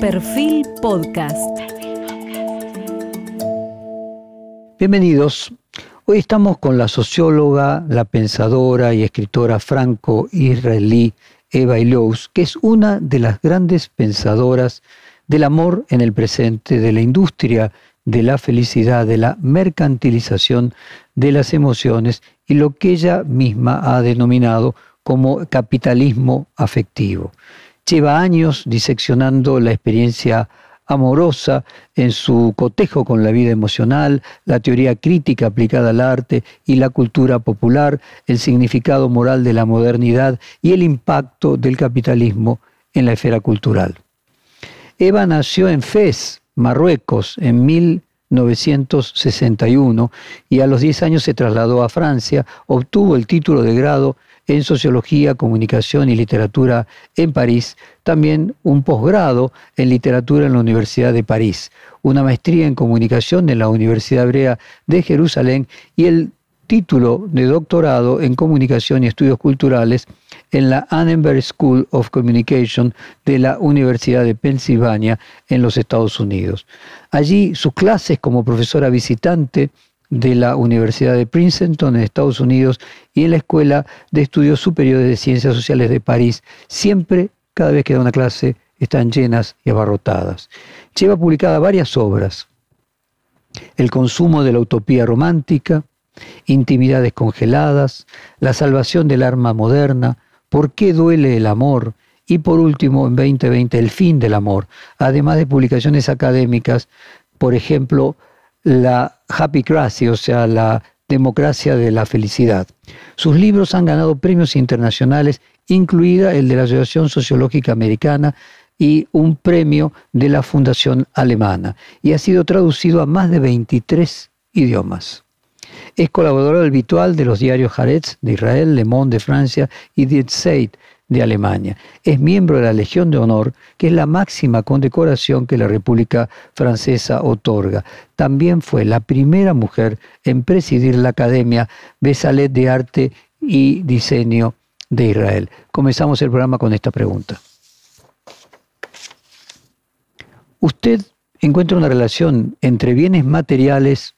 Perfil Podcast. Bienvenidos. Hoy estamos con la socióloga, la pensadora y escritora franco-israelí Eva Illouz, que es una de las grandes pensadoras del amor en el presente, de la industria, de la felicidad, de la mercantilización de las emociones y lo que ella misma ha denominado como capitalismo afectivo. Lleva años diseccionando la experiencia amorosa en su cotejo con la vida emocional, la teoría crítica aplicada al arte y la cultura popular, el significado moral de la modernidad y el impacto del capitalismo en la esfera cultural. Eva nació en Fez, Marruecos, en 1961 y a los 10 años se trasladó a Francia, obtuvo el título de grado en Sociología, Comunicación y Literatura en París, también un posgrado en Literatura en la Universidad de París, una maestría en Comunicación en la Universidad Hebrea de Jerusalén y el título de doctorado en Comunicación y Estudios Culturales en la Annenberg School of Communication de la Universidad de Pensilvania en los Estados Unidos. Allí sus clases como profesora visitante de la Universidad de Princeton en Estados Unidos y en la Escuela de Estudios Superiores de Ciencias Sociales de París. Siempre, cada vez que da una clase, están llenas y abarrotadas. Lleva publicada varias obras. El consumo de la utopía romántica, Intimidades congeladas, La salvación del arma moderna, ¿Por qué duele el amor? Y por último, en 2020, El fin del amor, además de publicaciones académicas, por ejemplo, la Happy Crazy, o sea, la democracia de la felicidad. Sus libros han ganado premios internacionales, incluida el de la Asociación Sociológica Americana y un premio de la Fundación Alemana, y ha sido traducido a más de 23 idiomas. Es colaborador habitual de los diarios Haaretz de Israel, Le Monde de Francia y Die Zeit de Alemania. Es miembro de la Legión de Honor, que es la máxima condecoración que la República Francesa otorga. También fue la primera mujer en presidir la Academia Besalet de Arte y Diseño de Israel. Comenzamos el programa con esta pregunta. ¿Usted encuentra una relación entre bienes materiales,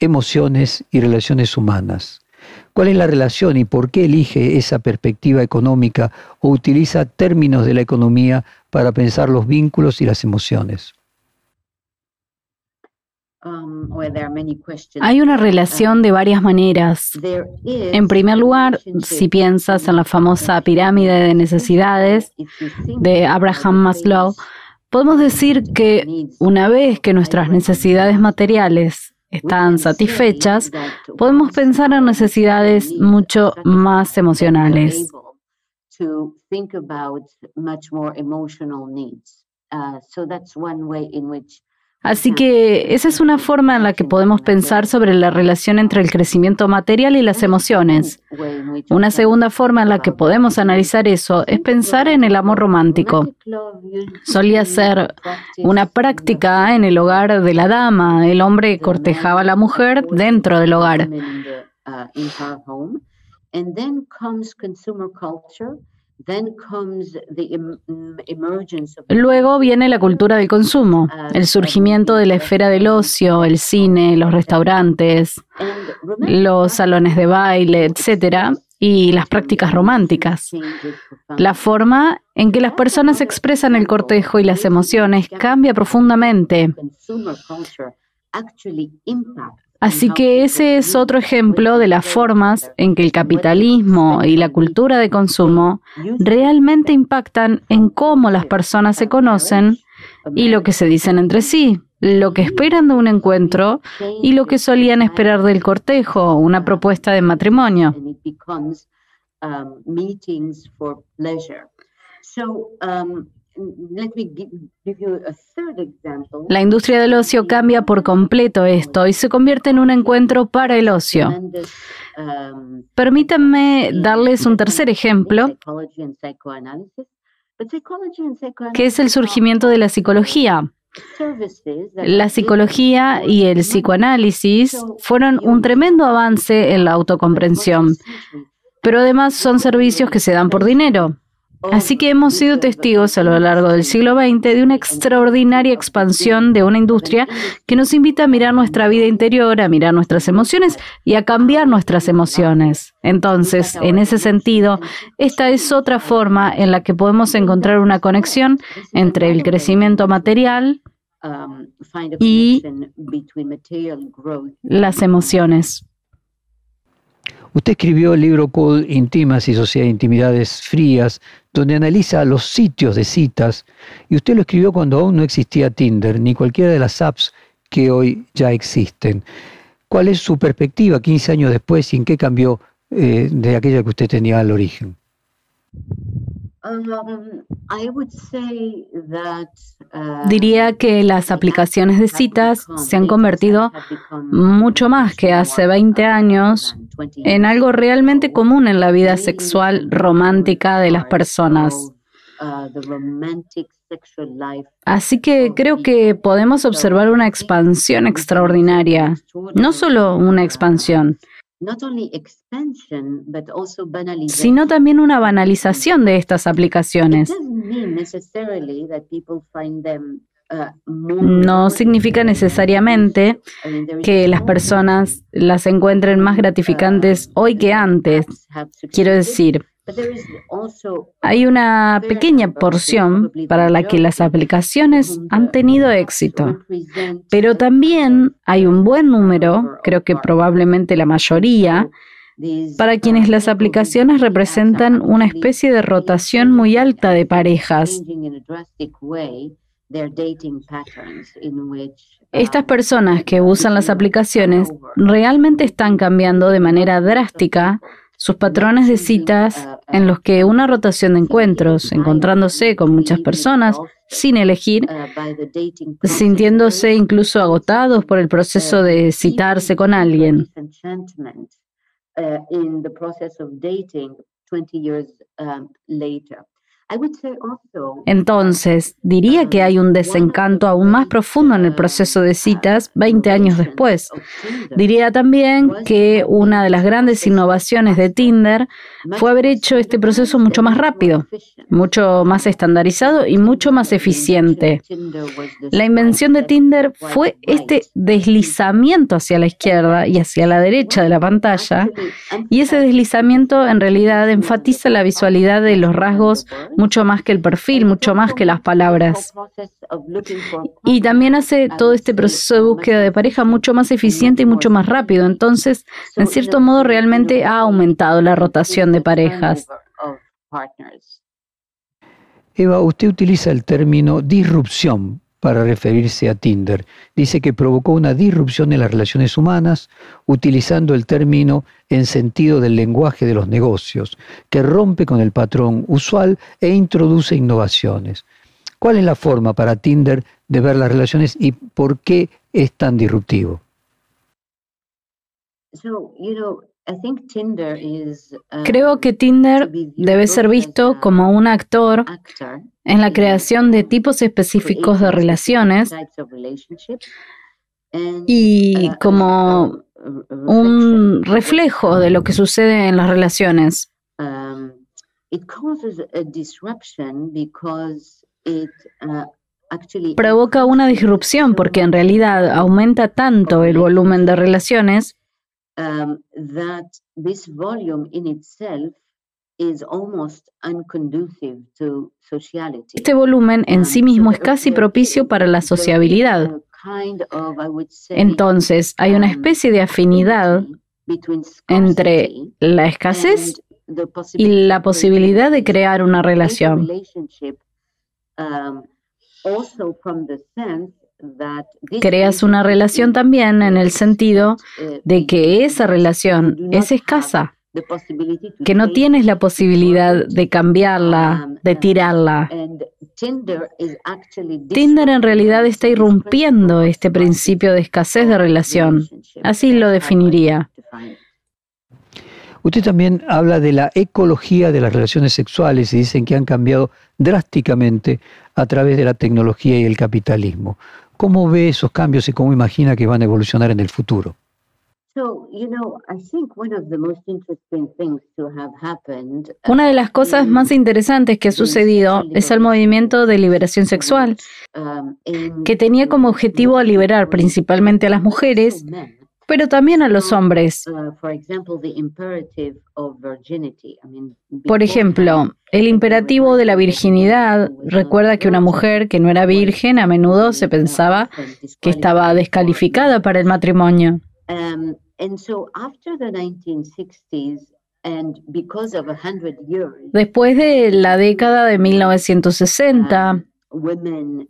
emociones y relaciones humanas? ¿Cuál es la relación y por qué elige esa perspectiva económica o utiliza términos de la economía para pensar los vínculos y las emociones? Um, Hay una relación de varias maneras. En primer lugar, si piensas en la famosa pirámide de necesidades de Abraham Maslow, podemos decir que una vez que nuestras necesidades materiales están satisfechas, podemos pensar en necesidades mucho más emocionales. Así que esa es una forma en la que podemos pensar sobre la relación entre el crecimiento material y las emociones. Una segunda forma en la que podemos analizar eso es pensar en el amor romántico. Solía ser una práctica en el hogar de la dama. El hombre cortejaba a la mujer dentro del hogar. Luego viene la cultura del consumo, el surgimiento de la esfera del ocio, el cine, los restaurantes, los salones de baile, etcétera, y las prácticas románticas. La forma en que las personas expresan el cortejo y las emociones cambia profundamente. Así que ese es otro ejemplo de las formas en que el capitalismo y la cultura de consumo realmente impactan en cómo las personas se conocen y lo que se dicen entre sí, lo que esperan de un encuentro y lo que solían esperar del cortejo, una propuesta de matrimonio. La industria del ocio cambia por completo esto y se convierte en un encuentro para el ocio. Um, Permítanme darles un tercer ejemplo, que es el surgimiento de la psicología. La psicología y el psicoanálisis fueron un tremendo avance en la autocomprensión, pero además son servicios que se dan por dinero. Así que hemos sido testigos a lo largo del siglo XX de una extraordinaria expansión de una industria que nos invita a mirar nuestra vida interior, a mirar nuestras emociones y a cambiar nuestras emociones. Entonces, en ese sentido, esta es otra forma en la que podemos encontrar una conexión entre el crecimiento material y las emociones. Usted escribió el libro Cold Intimas y Sociedad de Intimidades Frías, donde analiza los sitios de citas, y usted lo escribió cuando aún no existía Tinder, ni cualquiera de las apps que hoy ya existen. ¿Cuál es su perspectiva 15 años después y en qué cambió eh, de aquella que usted tenía al origen? Um, uh, Diría que las aplicaciones de citas se han convertido mucho más que hace 20 años en algo realmente común en la vida sexual romántica de las personas. Uh, Así que creo que podemos observar una expansión extraordinaria, no solo una expansión, sino también una banalización de estas aplicaciones. Uh, no significa necesariamente que las personas las encuentren más gratificantes hoy que antes. Quiero decir, hay una pequeña porción para la que las aplicaciones han tenido éxito, pero también hay un buen número, creo que probablemente la mayoría, para quienes las aplicaciones representan una especie de rotación muy alta de parejas. Estas personas que usan las aplicaciones realmente están cambiando de manera drástica sus patrones de citas en los que una rotación de encuentros, encontrándose con muchas personas sin elegir, sintiéndose incluso agotados por el proceso de citarse con alguien. Entonces, diría que hay un desencanto aún más profundo en el proceso de citas 20 años después. Diría también que una de las grandes innovaciones de Tinder fue haber hecho este proceso mucho más rápido, mucho más estandarizado y mucho más eficiente. La invención de Tinder fue este deslizamiento hacia la izquierda y hacia la derecha de la pantalla, y ese deslizamiento en realidad enfatiza la visualidad de los rasgos mucho más que el perfil, mucho más que las palabras. Y también hace todo este proceso de búsqueda de pareja mucho más eficiente y mucho más rápido. Entonces, en cierto modo, realmente ha aumentado la rotación de parejas. Eva, usted utiliza el término disrupción para referirse a Tinder. Dice que provocó una disrupción en las relaciones humanas utilizando el término en sentido del lenguaje de los negocios, que rompe con el patrón usual e introduce innovaciones. ¿Cuál es la forma para Tinder de ver las relaciones y por qué es tan disruptivo? Creo que Tinder debe ser visto como un actor en la creación de tipos específicos de relaciones y como un reflejo de lo que sucede en las relaciones. Provoca una disrupción porque en realidad aumenta tanto el volumen de relaciones um, este volumen en sí mismo es casi propicio para la sociabilidad. Entonces, hay una um, especie de afinidad entre la escasez y la posibilidad de crear una relación. Creas una relación también en el sentido uh, de que esa relación es escasa que no tienes la posibilidad de cambiarla, um, de tirarla. Tinder en realidad está irrumpiendo este principio de escasez de relación. Así lo definiría. Usted también habla de la ecología de las relaciones sexuales y dicen que han cambiado drásticamente a través de la tecnología y el capitalismo. ¿Cómo ve esos cambios y cómo imagina que van a evolucionar en el futuro? Una de las cosas más interesantes que ha sucedido es el movimiento de liberación sexual, um, que tenía como objetivo liberar principalmente a las mujeres, pero también a los hombres. Uh, Por ejemplo, el imperativo de la virginidad recuerda que una mujer que no era virgen a menudo se pensaba que estaba descalificada para el matrimonio. Um, Después de la década de 1960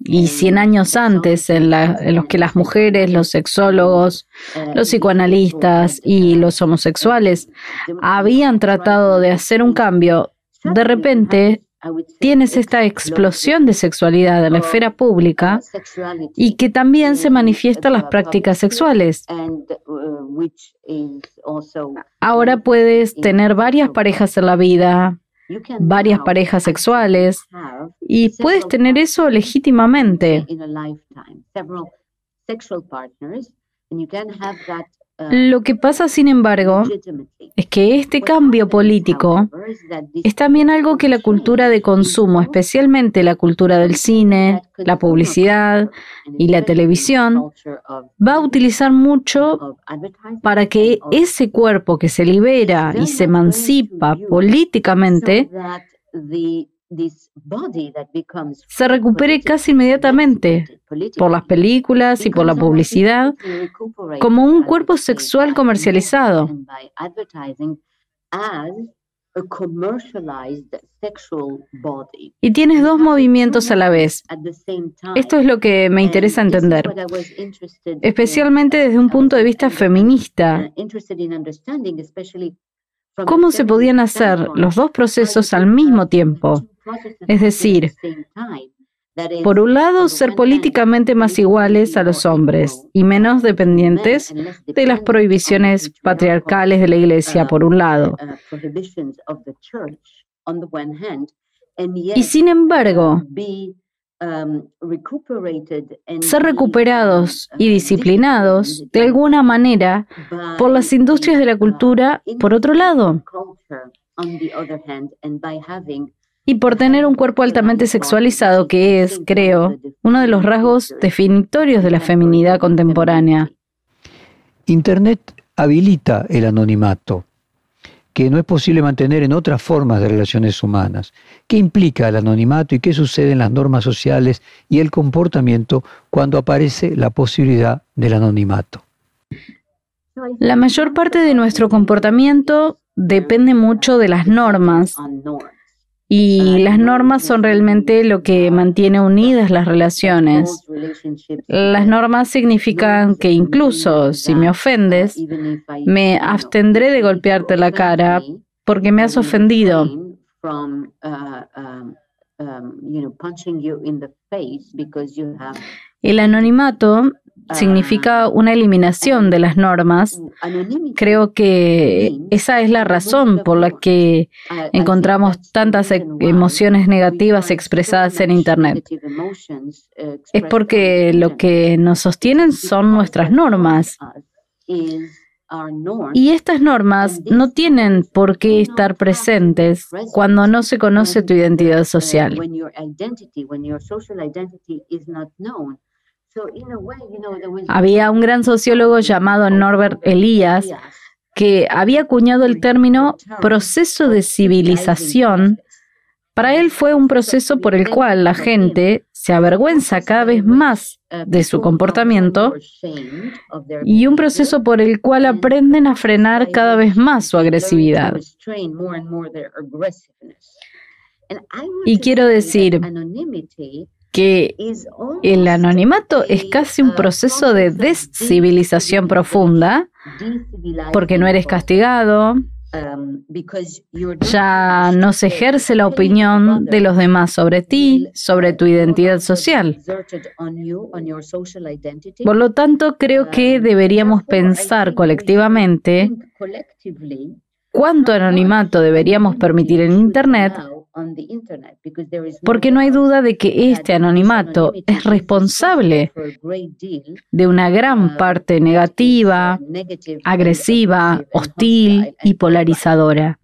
y 100 años antes en, los que las mujeres, los sexólogos, los psicoanalistas y los homosexuales habían tratado de hacer un cambio, de repente tienes esta explosión de sexualidad en la esfera pública y que también se manifiesta en las prácticas sexuales. Ahora puedes tener varias parejas en la vida, varias parejas sexuales y puedes tener eso legítimamente. Lo que pasa, sin embargo, es que este cambio político es también algo que la cultura de consumo, especialmente la cultura del cine, la publicidad y la televisión, va a utilizar mucho para que ese cuerpo que se libera y se emancipa políticamente se recupere casi inmediatamente por las películas y por la publicidad como un cuerpo sexual comercializado. Y tienes dos movimientos a la vez. Esto es lo que me interesa entender, especialmente desde un punto de vista feminista. ¿Cómo se podían hacer los dos procesos al mismo tiempo? Es decir, por un lado, ser políticamente más iguales a los hombres y menos dependientes de las prohibiciones patriarcales de la Iglesia, por un lado. Y sin embargo, ser recuperados y disciplinados de alguna manera por las industrias de la cultura, por otro lado y por tener un cuerpo altamente sexualizado que es, creo, uno de los rasgos definitorios de la feminidad contemporánea. Internet habilita el anonimato, que no es posible mantener en otras formas de relaciones humanas. ¿Qué implica el anonimato y qué sucede en las normas sociales y el comportamiento cuando aparece la posibilidad del anonimato? La mayor parte de nuestro comportamiento depende mucho de las normas y las normas son realmente lo que mantiene unidas las relaciones. Las normas significan que incluso si me ofendes, me abstendré de golpearte la cara porque me has ofendido. El anonimato significa una eliminación de las normas. Creo que esa es la razón por la que encontramos tantas e-, emociones negativas expresadas en Internet. Es porque lo que nos sostienen son nuestras normas. Y estas normas no tienen por qué estar presentes cuando no se conoce tu identidad social. Había un gran sociólogo llamado Norbert Elias que había acuñado el término proceso de civilización. Para él fue un proceso por el cual la gente se avergüenza cada vez más de su comportamiento y un proceso por el cual aprenden a frenar cada vez más su agresividad. Y quiero decir, que el anonimato es casi un proceso de descivilización profunda porque no eres castigado, ya no se ejerce la opinión de los demás sobre ti, sobre tu identidad social. Por lo tanto, creo que deberíamos pensar colectivamente cuánto anonimato deberíamos permitir en Internet porque no hay duda de que este anonimato es responsable de una gran parte negativa, agresiva, hostil y polarizadora.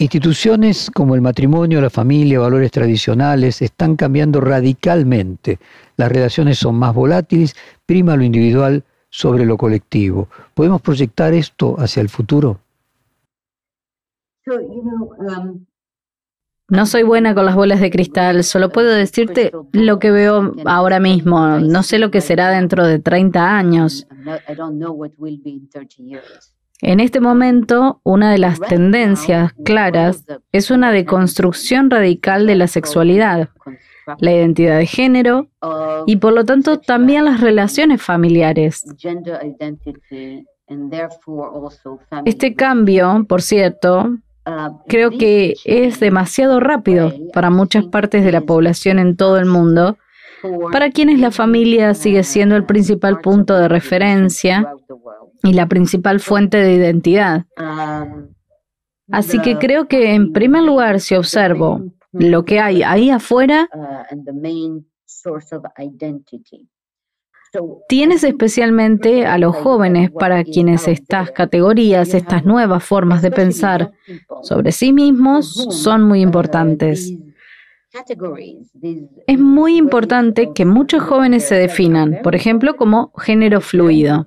Instituciones como el matrimonio, la familia, valores tradicionales están cambiando radicalmente. Las relaciones son más volátiles, prima lo individual sobre lo colectivo. ¿Podemos proyectar esto hacia el futuro? Um, no soy buena con las bolas de cristal, solo puedo decirte lo que veo ahora mismo. No sé lo que será dentro de 30 años. En este momento, una de las tendencias claras es una deconstrucción radical de la sexualidad, la identidad de género y por lo tanto también las relaciones familiares. Este cambio, por cierto, creo que es demasiado rápido para muchas partes de la población en todo el mundo, para quienes la familia sigue siendo el principal punto de referencia y la principal fuente de identidad. Así que creo que en primer lugar, si observo lo que hay ahí afuera, Tienes especialmente a los jóvenes para quienes estas categorías, estas nuevas formas de pensar sobre sí mismos son muy importantes. Es muy importante que muchos jóvenes se definan, por ejemplo, como género fluido.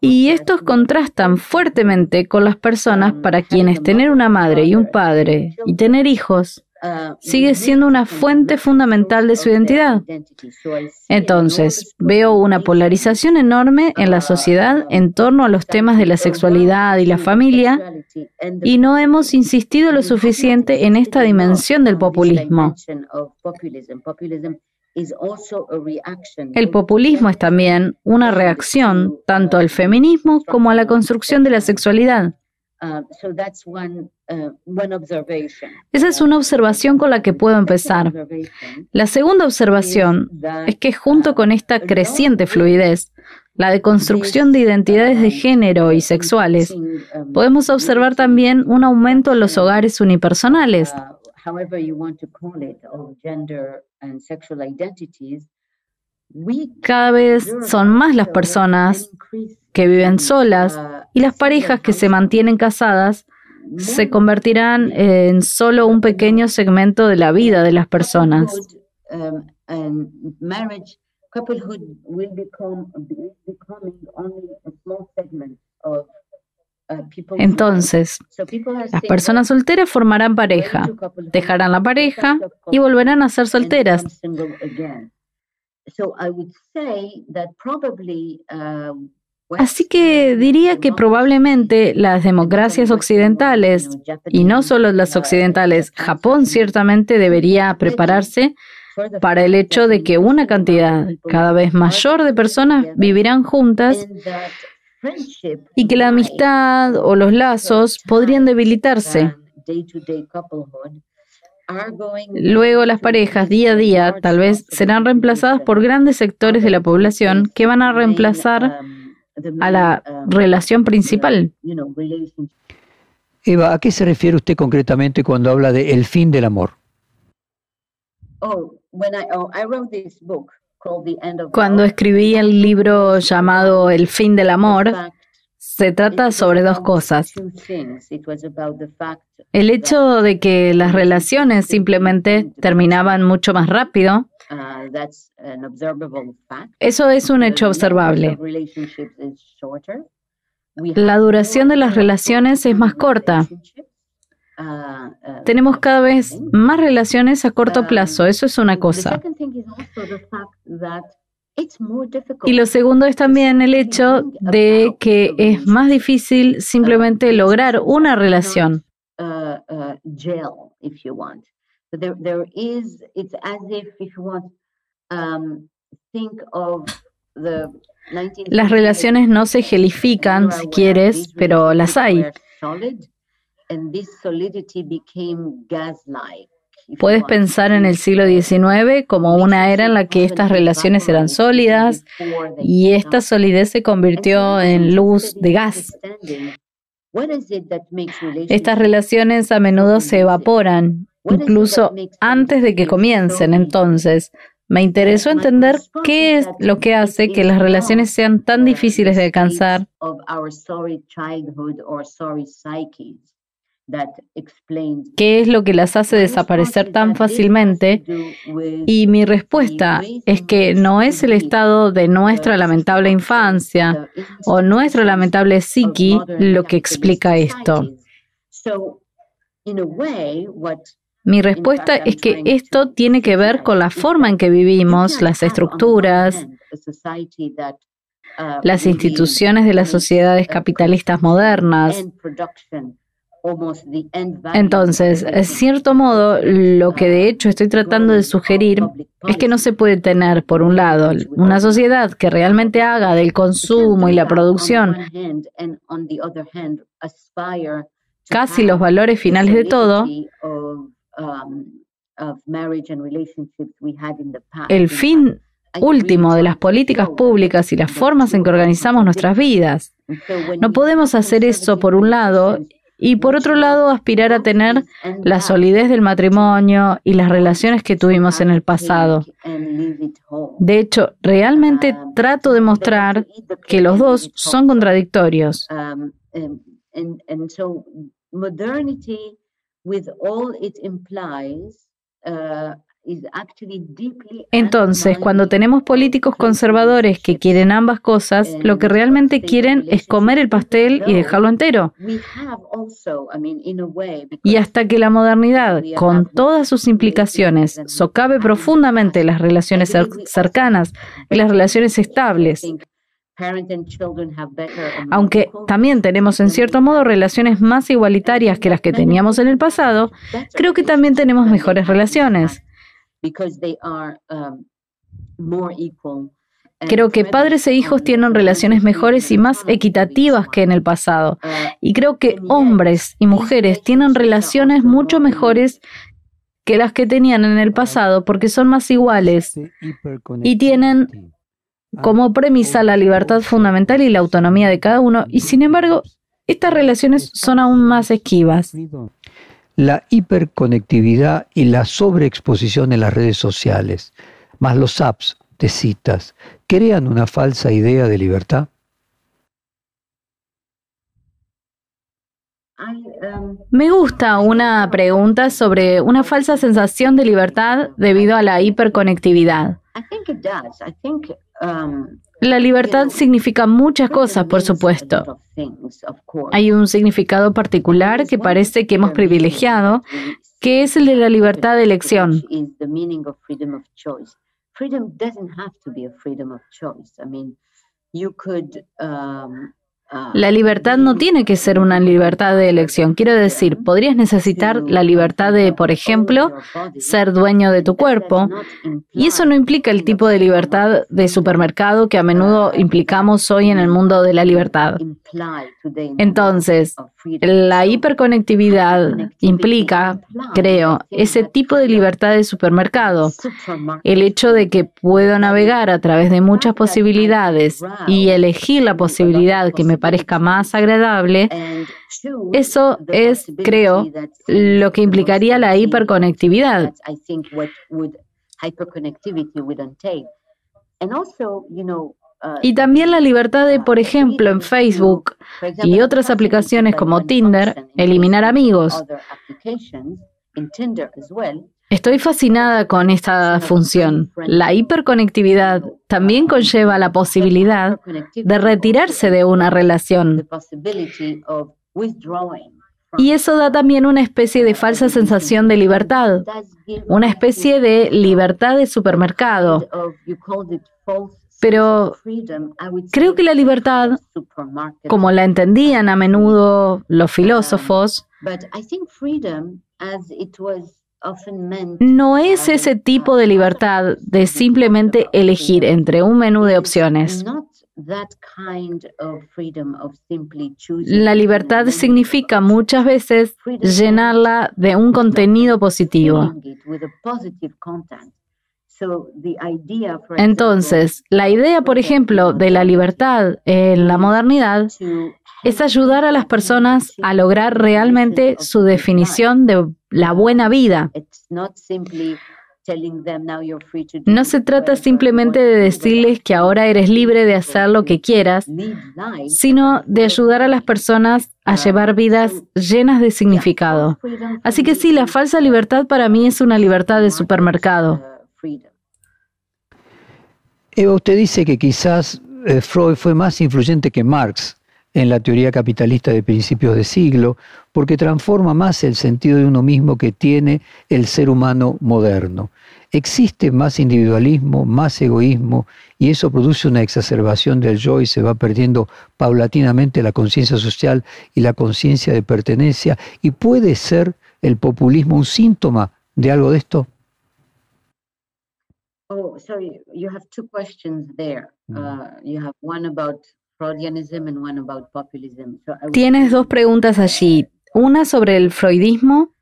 Y estos contrastan fuertemente con las personas para quienes tener una madre y un padre y tener hijos sigue siendo una fuente fundamental de su identidad. Entonces, veo una polarización enorme en la sociedad en torno a los temas de la sexualidad y la familia y no hemos insistido lo suficiente en esta dimensión del populismo. El populismo es también una reacción tanto al feminismo como a la construcción de la sexualidad. Uh, uh, Esa es una observación con la que puedo empezar. La segunda observación es que junto con esta creciente fluidez, la deconstrucción de identidades de género y sexuales, um, podemos observar también un aumento en los hogares unipersonales. Uh, Cada vez son más las personas que viven solas y las parejas que se mantienen casadas se convertirán en solo un pequeño segmento de la vida de las personas. Entonces, las personas solteras formarán pareja, dejarán la pareja y volverán a ser solteras. Así que diría que probablemente las democracias occidentales, y no solo las occidentales, Japón ciertamente debería prepararse para el hecho de que una cantidad cada vez mayor de personas vivirán juntas y que la amistad o los lazos podrían debilitarse. Luego las parejas día a día tal vez serán reemplazadas por grandes sectores de la población que van a reemplazar a la relación principal. Eva, ¿a qué se refiere usted concretamente cuando habla de el fin del amor? Oh, cuando escribí el libro llamado El fin del amor, se trata sobre dos cosas. El hecho de que las relaciones simplemente terminaban mucho más rápido Eso es un hecho observable. La duración de las relaciones es más corta. Uh, uh, Tenemos cada vez más relaciones a corto um, plazo, eso es una cosa. Y lo segundo es también el hecho de que es más difícil simplemente lograr una relación. Las relaciones no se gelifican, si quieres, pero las hay. Puedes pensar en el siglo XIX como una era en la que estas relaciones eran sólidas y esta solidez se convirtió en luz de gas. Estas relaciones a menudo se evaporan, incluso antes de que comiencen. Entonces, me interesó entender qué es lo que hace que las relaciones sean tan difíciles de alcanzar ¿Qué es lo que las hace desaparecer tan fácilmente? Y mi respuesta es que no es el estado de nuestra lamentable infancia o nuestro lamentable psiqui lo que explica esto. Mi respuesta es que esto tiene que ver con la forma en que vivimos, las estructuras, las instituciones de las sociedades capitalistas modernas, entonces, en cierto modo, lo que de hecho estoy tratando de sugerir es que no se puede tener, por un lado, una sociedad que realmente haga del consumo y la producción casi los valores finales de todo, el fin último de las políticas públicas y las formas en que organizamos nuestras vidas. No podemos hacer eso por un lado y por otro lado aspirar a tener la solidez del matrimonio y las relaciones que tuvimos en el pasado. De hecho, realmente trato de mostrar que los dos son contradictorios. Entonces, cuando tenemos políticos conservadores que quieren ambas cosas, lo que realmente quieren es comer el pastel y dejarlo entero. Y hasta que la modernidad, con todas sus implicaciones, socave profundamente las relaciones cercanas y las relaciones estables, aunque también tenemos en cierto modo relaciones más igualitarias que las que teníamos en el pasado, creo que también tenemos mejores relaciones. Um, creo que padres e hijos tienen relaciones mejores y más equitativas que en el pasado. Uh, y creo que hombres y mujeres tienen relaciones mucho mejores que las que tenían en el pasado porque son más iguales y tienen como premisa la libertad fundamental y la autonomía de cada uno. Y sin embargo, estas relaciones son aún más esquivas la hiperconectividad y la sobreexposición en las redes sociales, más los apps de citas, crean una falsa idea de libertad? Me gusta una pregunta sobre una falsa sensación de libertad debido a la hiperconectividad. La libertad significa muchas cosas, por supuesto. Hay un significado particular que parece que hemos privilegiado, que es el de la libertad de elección. La libertad no tiene que ser una libertad de elección. Quiero decir, podrías necesitar la libertad de, por ejemplo, ser dueño de tu cuerpo. Y eso no implica el tipo de libertad de supermercado que a menudo implicamos hoy en el mundo de la libertad. Entonces, la hiperconectividad implica, creo, ese tipo de libertad de supermercado. El hecho de que puedo navegar a través de muchas posibilidades y elegir la posibilidad que me parezca más agradable, eso es, creo, lo que implicaría la hiperconectividad. Y también la libertad de, por ejemplo, en Facebook y otras aplicaciones como Tinder, eliminar amigos. Estoy fascinada con esta función. La hiperconectividad también conlleva la posibilidad de retirarse de una relación. Y eso da también una especie de falsa sensación de libertad, una especie de libertad de supermercado. Pero creo que la libertad, como la entendían a menudo los filósofos, no es ese tipo de libertad de simplemente elegir entre un menú de opciones. La libertad significa muchas veces llenarla de un contenido positivo. Entonces, la idea, por ejemplo, de la libertad en la modernidad es ayudar a las personas a lograr realmente su definición de la buena vida. No se trata simplemente de decirles que ahora eres libre de hacer lo que quieras, sino de ayudar a las personas a llevar vidas llenas de significado. Así que sí, la falsa libertad para mí es una libertad de supermercado. Eva, usted dice que quizás eh, Freud fue más influyente que Marx en la teoría capitalista de principios de siglo, porque transforma más el sentido de uno mismo que tiene el ser humano moderno. Existe más individualismo, más egoísmo, y eso produce una exacerbación del yo y se va perdiendo paulatinamente la conciencia social y la conciencia de pertenencia, y puede ser el populismo un síntoma de algo de esto. Oh, sorry, you have two questions there. Mm. Uh, you have one about Tienes dos preguntas allí, una sobre el freudismo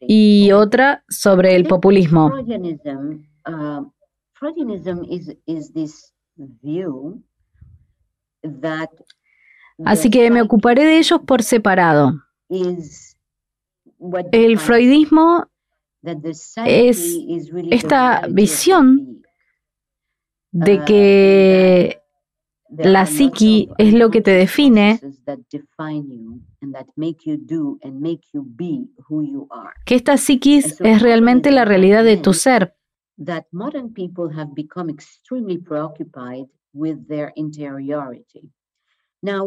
y otra sobre el populismo. Uh, Así que me ocuparé de ellos por separado. El freudismo es esta visión de uh, que la psiqui es lo que te define, que esta psiquis es realmente la realidad de tu ser.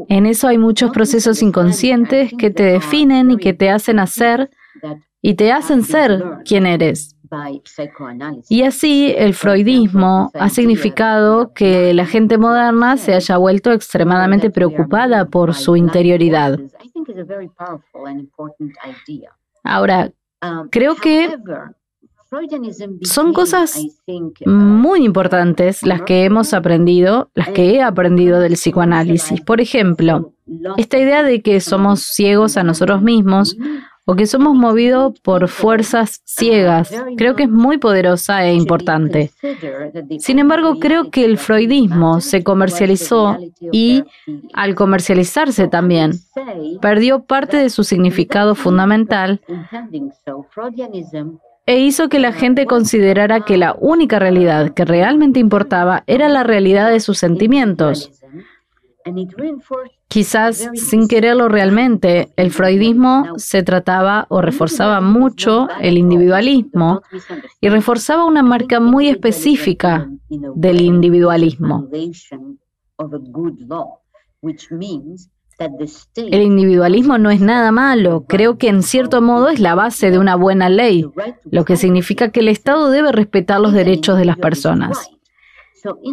En eso hay muchos procesos inconscientes que te definen y que te hacen hacer y te hacen ser quien eres. Y así el freudismo ha significado que la gente moderna se haya vuelto extremadamente preocupada por su interioridad. Ahora, um, creo que son cosas muy importantes las que hemos aprendido, las que he aprendido del psicoanálisis. Por ejemplo, esta idea de que somos ciegos a nosotros mismos o que somos movidos por fuerzas ciegas. Creo que es muy poderosa e importante. Sin embargo, creo que el freudismo se comercializó y, al comercializarse también, perdió parte de su significado fundamental e hizo que la gente considerara que la única realidad que realmente importaba era la realidad de sus sentimientos. Quizás sin quererlo realmente, el freudismo se trataba o reforzaba mucho el individualismo y reforzaba una marca muy específica del individualismo. El individualismo no es nada malo, creo que en cierto modo es la base de una buena ley, lo que significa que el Estado debe respetar los derechos de las personas.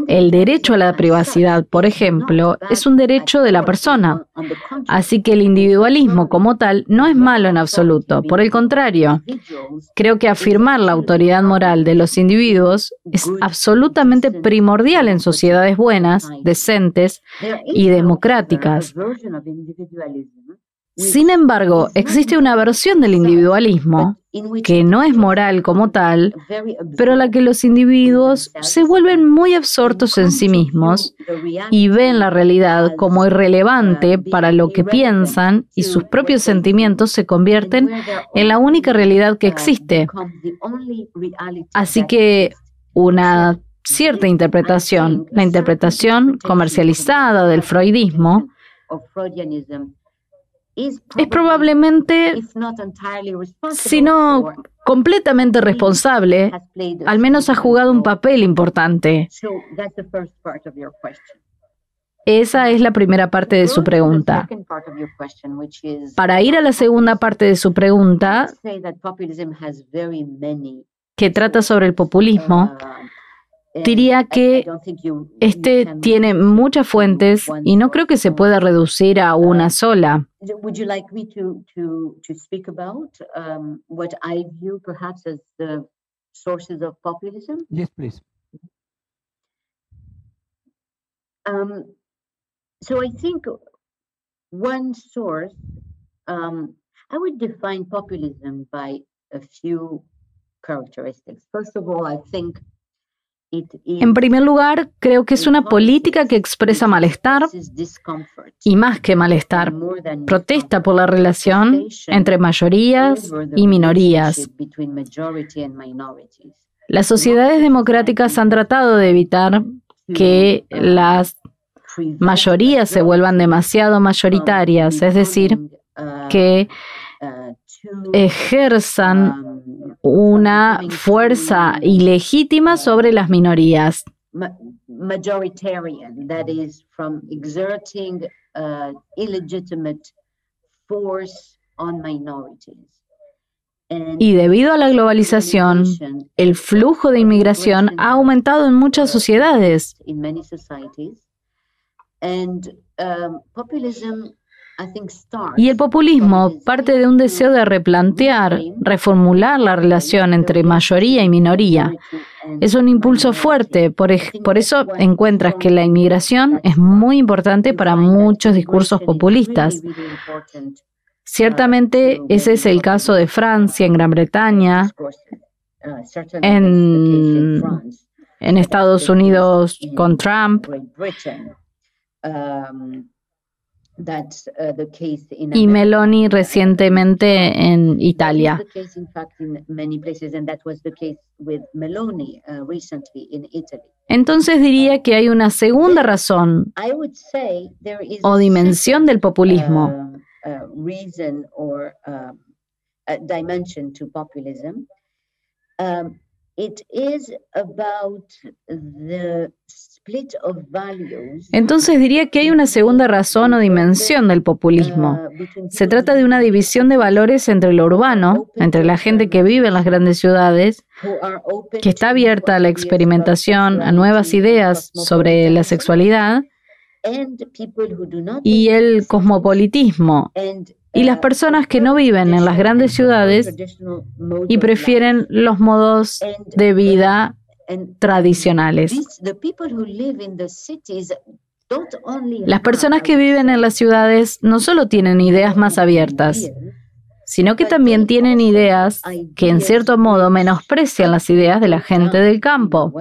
El derecho a la privacidad, por ejemplo, es un derecho de la persona. Así que el individualismo como tal no es malo en absoluto. Por el contrario, creo que afirmar la autoridad moral de los individuos es absolutamente primordial en sociedades buenas, decentes y democráticas. Sin embargo, existe una versión del individualismo que no es moral como tal, pero la que los individuos se vuelven muy absortos en sí mismos y ven la realidad como irrelevante para lo que piensan y sus propios sentimientos se convierten en la única realidad que existe. Así que una cierta interpretación, la interpretación comercializada del freudismo, es probablemente, si no completamente responsable, al menos ha jugado un papel importante. Esa es la primera parte de su pregunta. Para ir a la segunda parte de su pregunta, que trata sobre el populismo, uh, Diría que este tiene muchas fuentes y no creo que se pueda reducir a una sola. Would you like me to to to speak about um what I view perhaps as the sources of populism? Yes, please. Um, so I think one source, um, I would define populism by a few characteristics. First of all, I think En primer lugar, creo que es una política que expresa malestar y más que malestar, protesta por la relación entre mayorías y minorías. Las sociedades democráticas han tratado de evitar que las mayorías se vuelvan demasiado mayoritarias, es decir, que ejerzan una fuerza ilegítima sobre las minorías. Majoritarian, that is, from exerting uh, illegitimate force on minorities. Y debido a la globalización, el flujo de inmigración ha aumentado en muchas sociedades. Y el populismo parte de un deseo de replantear, reformular la relación entre mayoría y minoría. Es un impulso fuerte, por, por, eso encuentras que la inmigración es muy importante para muchos discursos populistas. Ciertamente ese es el caso de Francia, en Gran Bretaña, en, en Estados Unidos con Trump. Y Meloni recientemente en Italia. Entonces diría que hay una segunda razón o dimensión del populismo. Entonces diría que hay una segunda razón o dimensión del populismo. Uh, Se trata de una división de valores entre lo urbano, entre la gente que vive en las grandes ciudades, que está abierta a la experimentación, a nuevas ideas sobre la sexualidad, y el cosmopolitismo, y las personas que no viven en las grandes ciudades y prefieren los modos de vida tradicionales. Las personas que viven en las ciudades no solo tienen ideas más abiertas, sino que también tienen ideas que en cierto modo menosprecian las ideas de la gente del campo.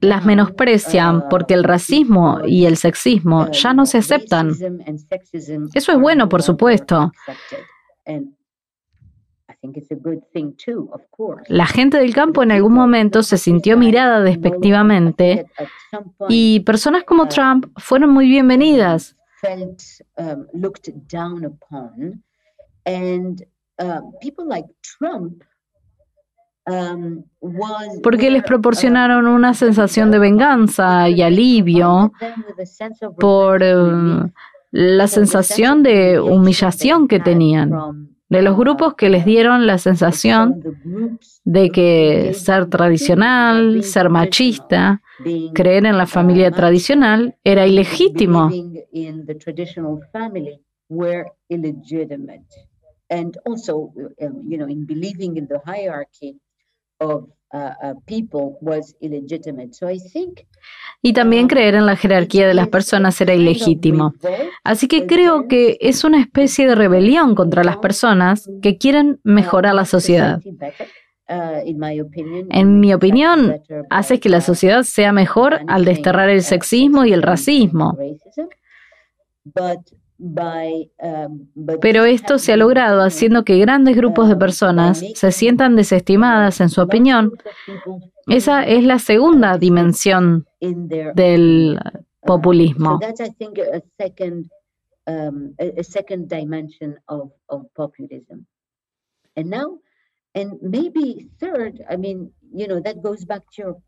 Las menosprecian porque el racismo y el sexismo ya no se aceptan. Eso es bueno, por supuesto. La gente del campo en algún momento se sintió mirada despectivamente y personas como Trump fueron muy bienvenidas. Porque les proporcionaron una sensación de venganza y alivio por la sensación de humillación que tenían, de los grupos que les dieron la sensación de que ser tradicional, ser machista, creer en la familia tradicional era ilegítimo. And also, um, you know, in believing in the hierarchy of uh, uh, y también creer en la jerarquía de las personas era ilegítimo. Así que creo que es una especie de rebelión contra las personas que quieren mejorar la sociedad. En mi opinión, hace que la sociedad sea mejor al desterrar el sexismo y el racismo. Pero esto se ha logrado haciendo que grandes grupos de personas se sientan desestimadas en su opinión. Esa es la segunda dimensión del populismo.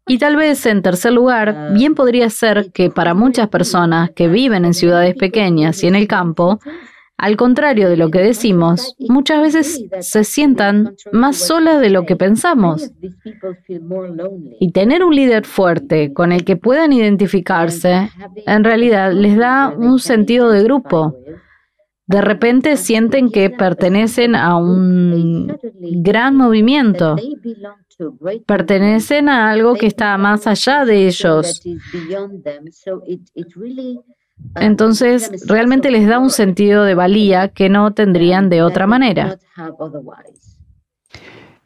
Y tal vez en tercer lugar, uh, bien podría ser que para muchas personas que viven en ciudades pequeñas y en el campo, al contrario de lo que decimos, muchas veces se sientan más solas de lo que pensamos. Y tener un líder fuerte con el que puedan identificarse, en realidad les da un sentido de grupo. De repente sienten que pertenecen a un gran movimiento, pertenecen a algo que está más allá de ellos. Entonces, realmente les da un sentido de valía que no tendrían de otra manera.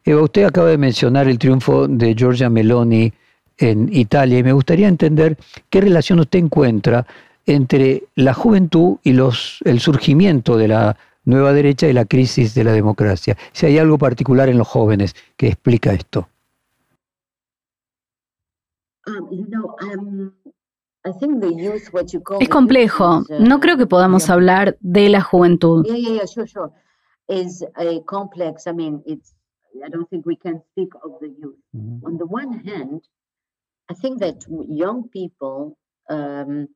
Eva, usted acaba de mencionar el triunfo de Giorgia Meloni en Italia y me gustaría entender qué relación usted encuentra entre la juventud y los, el surgimiento de la nueva derecha y la crisis de la democracia. Si hay algo particular en los jóvenes que explica esto. Es complejo. No creo que podamos hablar de la juventud. On the one hand, I think that young people um,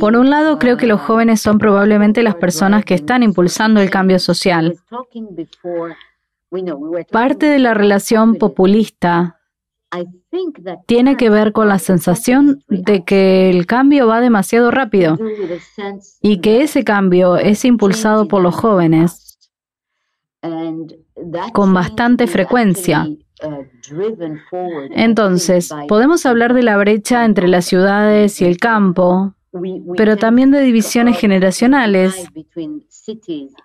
por un lado, creo que los jóvenes son probablemente las personas que están impulsando el cambio social. Parte de la relación populista tiene que ver con la sensación de que el cambio va demasiado rápido y que ese cambio es impulsado por los jóvenes con bastante frecuencia. Entonces, podemos hablar de la brecha entre las ciudades y el campo, pero también de divisiones generacionales.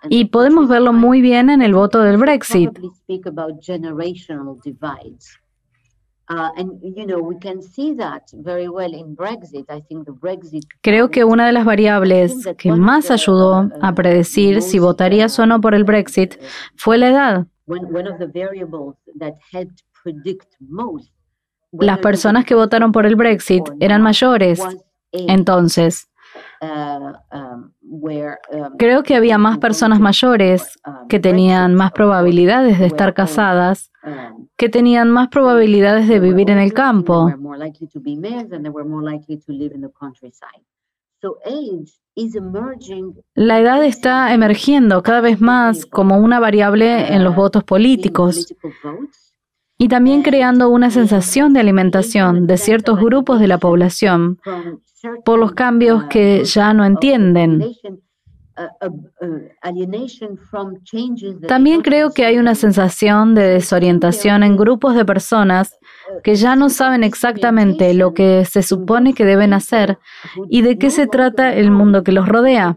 Y podemos verlo muy bien en el voto del Brexit. Creo que una de las variables que más ayudó a predecir si votarías o no por el Brexit fue la edad. Las personas que votaron por el Brexit eran mayores. Entonces, uh, um, um, creo que había más personas mayores um, que tenían más probabilidades de estar casadas, que tenían más probabilidades de vivir en el campo. La edad está emergiendo cada vez más como una variable en los votos políticos y también creando una sensación de alimentación de ciertos grupos de la población por los cambios que ya no entienden. También creo que hay una sensación de desorientación en grupos de personas que ya no saben exactamente lo que se supone que deben hacer y de qué se trata el mundo que los rodea.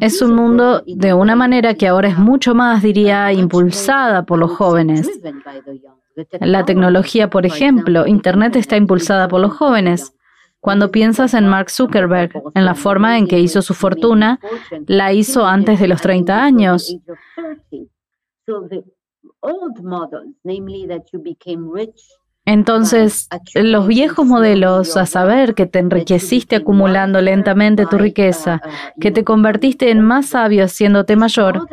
Es un mundo de una manera que ahora es mucho más, diría, impulsada por los jóvenes. La tecnología, por ejemplo, Internet está impulsada por los jóvenes. Cuando piensas en Mark Zuckerberg, en la forma en que hizo su fortuna, la hizo antes de los 30 años. Entonces, los viejos modelos, a saber que te enriqueciste acumulando lentamente tu riqueza, que te convertiste en más sabio haciéndote mayor,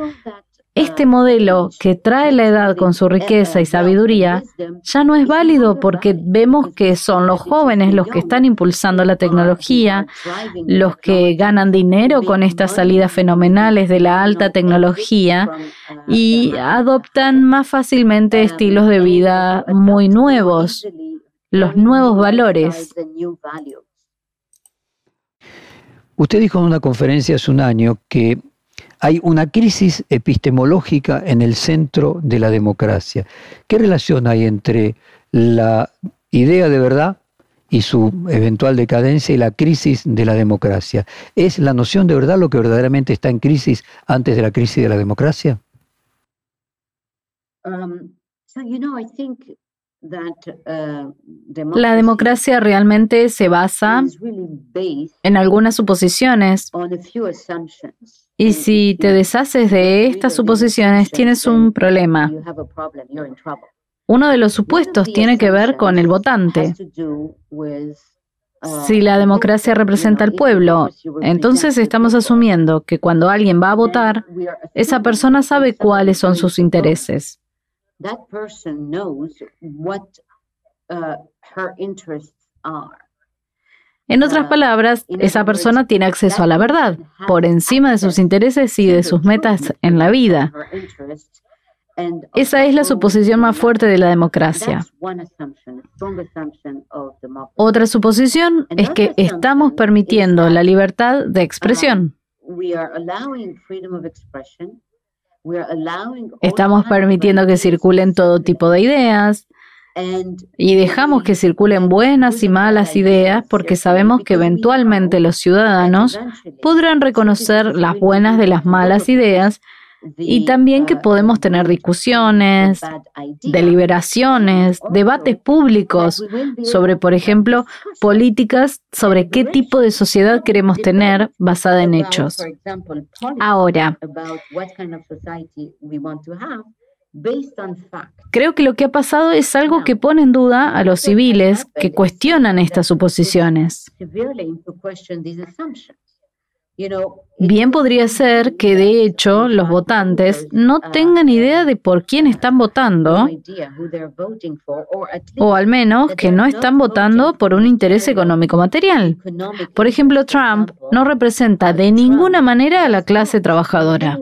este modelo que trae la edad con su riqueza y sabiduría ya no es válido porque vemos que son los jóvenes los que están impulsando la tecnología, los que ganan dinero con estas salidas fenomenales de la alta tecnología y adoptan más fácilmente estilos de vida muy nuevos, los nuevos valores. Usted dijo en una conferencia hace un año que hay una crisis epistemológica en el centro de la democracia. ¿Qué relación hay entre la idea de verdad y su eventual decadencia y la crisis de la democracia? ¿Es la noción de verdad lo que verdaderamente está en crisis antes de la crisis de la democracia? Um, uh, la democracia realmente se basa en algunas suposiciones y si te deshaces de estas suposiciones, tienes un problema. Uno de los supuestos tiene que ver con el votante. Si la democracia representa al pueblo, entonces estamos asumiendo que cuando alguien va a votar, esa persona sabe cuáles son sus intereses. En otras palabras, esa persona tiene acceso a la verdad, por encima de sus intereses y de sus metas en la vida. Esa es la suposición más fuerte de la democracia. Otra suposición es que estamos permitiendo la libertad de expresión. Estamos permitiendo que circulen todo tipo de ideas y dejamos que circulen buenas y malas ideas porque sabemos que eventualmente los ciudadanos podrán reconocer las buenas de las malas ideas y también que podemos tener discusiones, deliberaciones, debates públicos sobre, por ejemplo, políticas sobre qué tipo de sociedad queremos tener basada en hechos. Ahora, Creo que lo que ha pasado es algo que pone en duda a los civiles que cuestionan estas suposiciones. Bien podría ser que de hecho los votantes no tengan idea de por quién están votando o al menos que no están votando por un interés económico material. Por ejemplo, Trump no representa de ninguna manera a la clase trabajadora.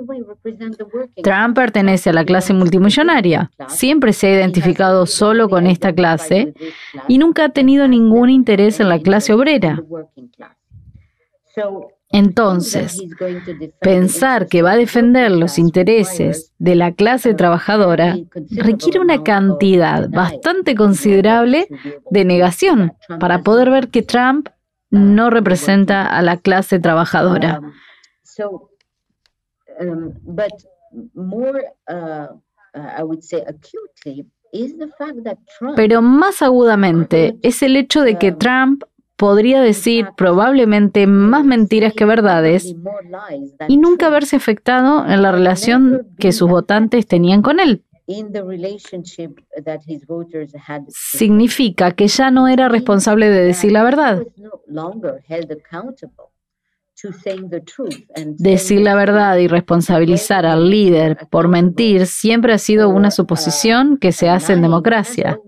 Trump pertenece a la clase multimillonaria. Siempre se ha identificado solo con esta clase y nunca ha tenido ningún interés en la clase obrera. Entonces, pensar que va a defender los intereses de la clase trabajadora requiere una cantidad bastante considerable de negación para poder ver que Trump no representa a la clase trabajadora. Pero más agudamente es el hecho de que Trump podría decir probablemente más mentiras que verdades y nunca verse afectado en la relación que sus votantes tenían con él. Significa que ya no era responsable de decir la verdad. Decir la verdad y responsabilizar al líder por mentir siempre ha sido una suposición que se hace en democracia.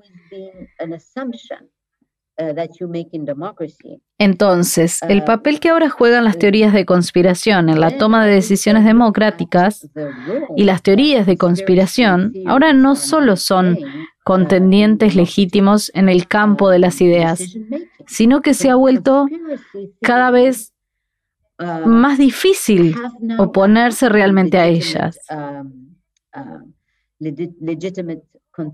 Uh, Entonces, el papel que ahora juegan las teorías de conspiración en la toma de decisiones democráticas y las teorías de conspiración ahora no solo son contendientes legítimos en el campo de las ideas, sino que se ha vuelto cada vez uh, más difícil oponerse realmente a ellas.